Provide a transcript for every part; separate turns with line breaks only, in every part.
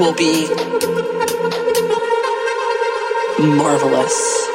will be marvelous.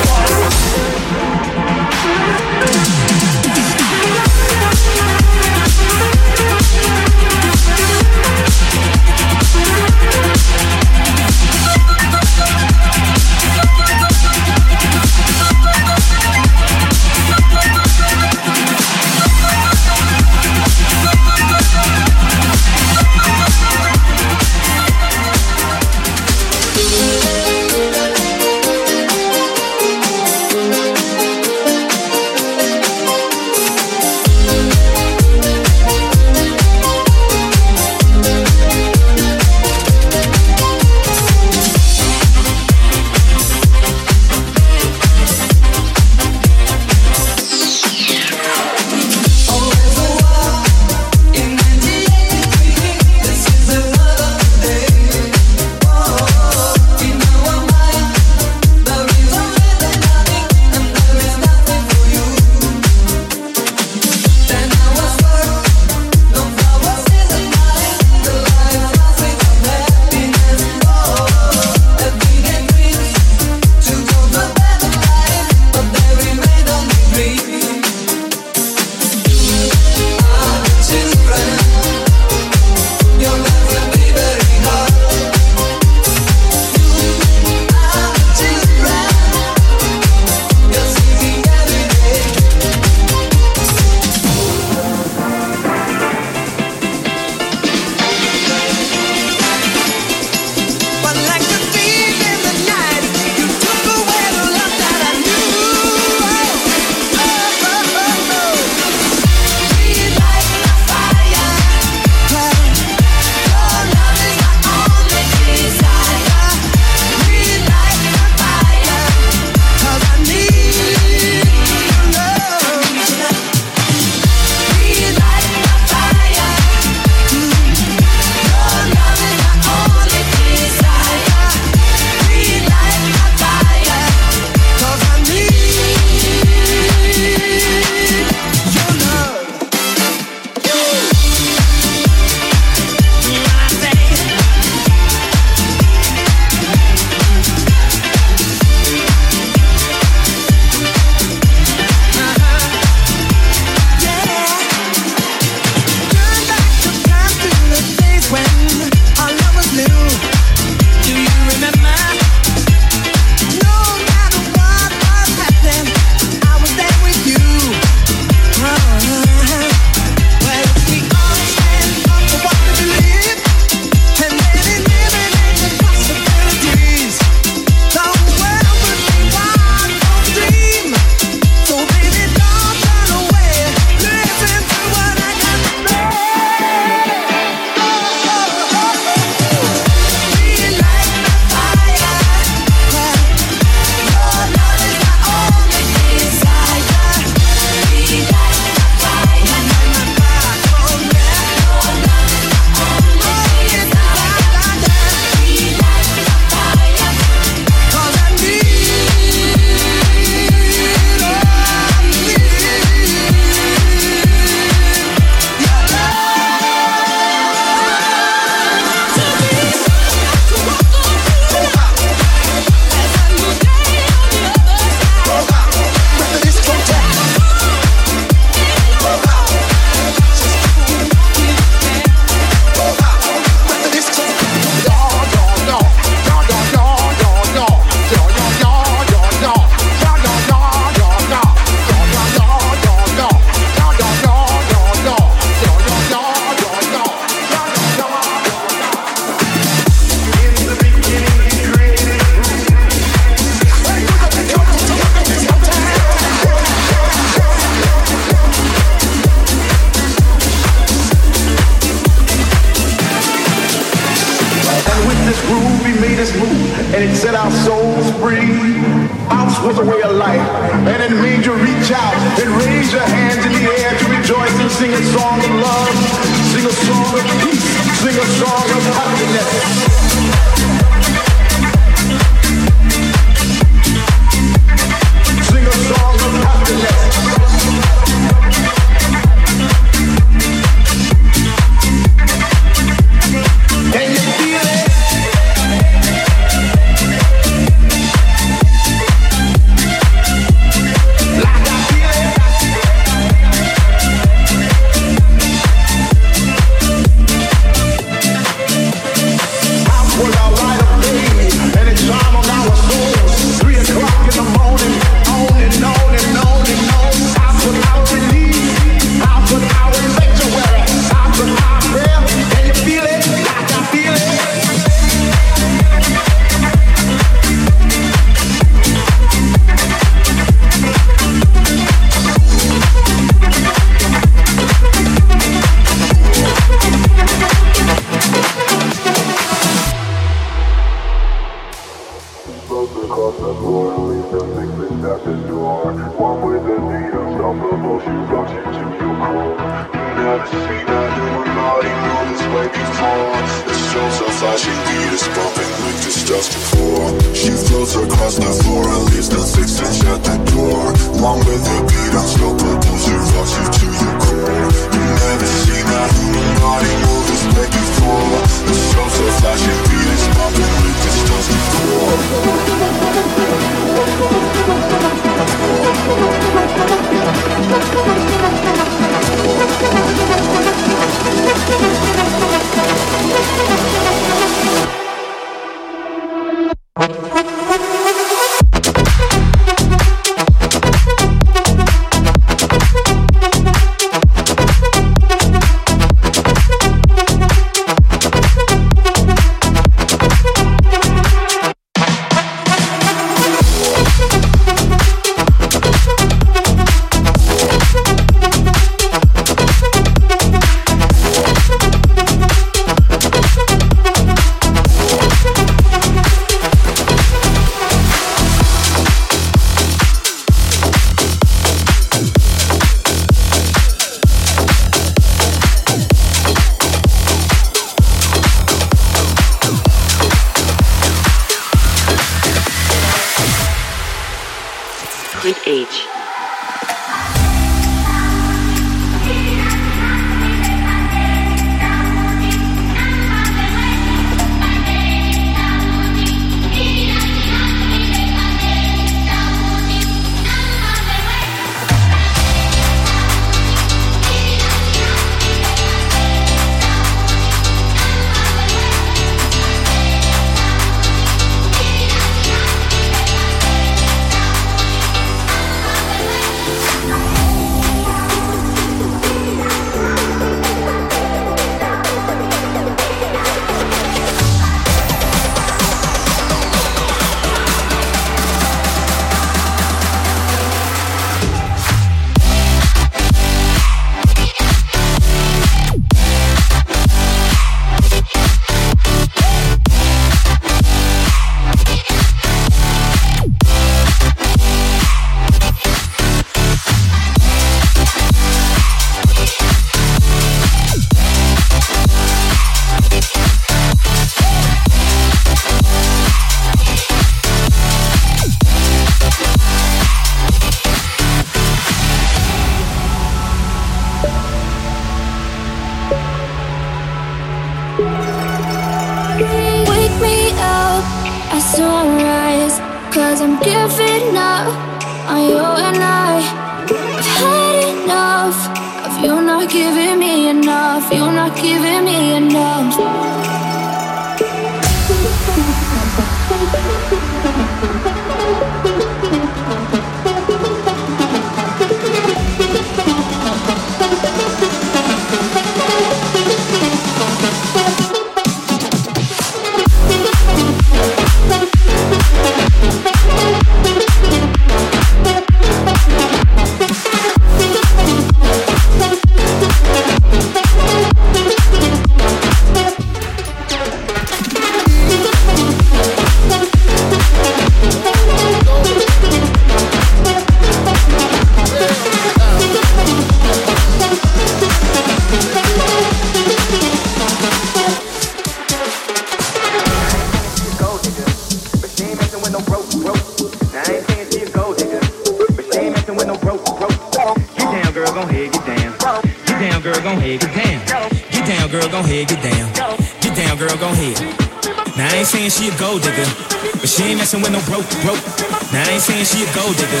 messing with no broke, broke. Now I ain't saying she a gold digger,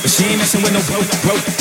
but she ain't messing with no broke, broke.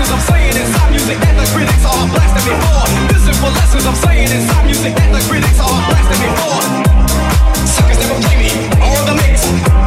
lessons I'm saying inside music that the critics are blasting me for. Listen for lessons I'm saying inside music that the critics are blasting me for. Suckers never play me, or the mix.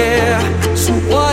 care. So what?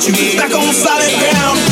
I go crazy, then will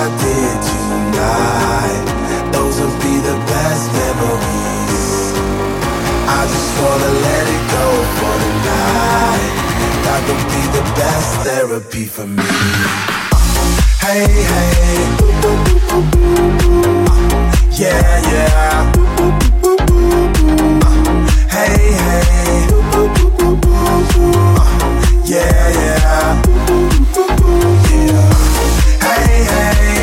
I did tonight. Those will
be the best
memories. I just wanna let it go for tonight. That would be the best
therapy for me.
Hey, hey. Yeah, yeah. Hey, hey. Yeah, yeah hey, hey.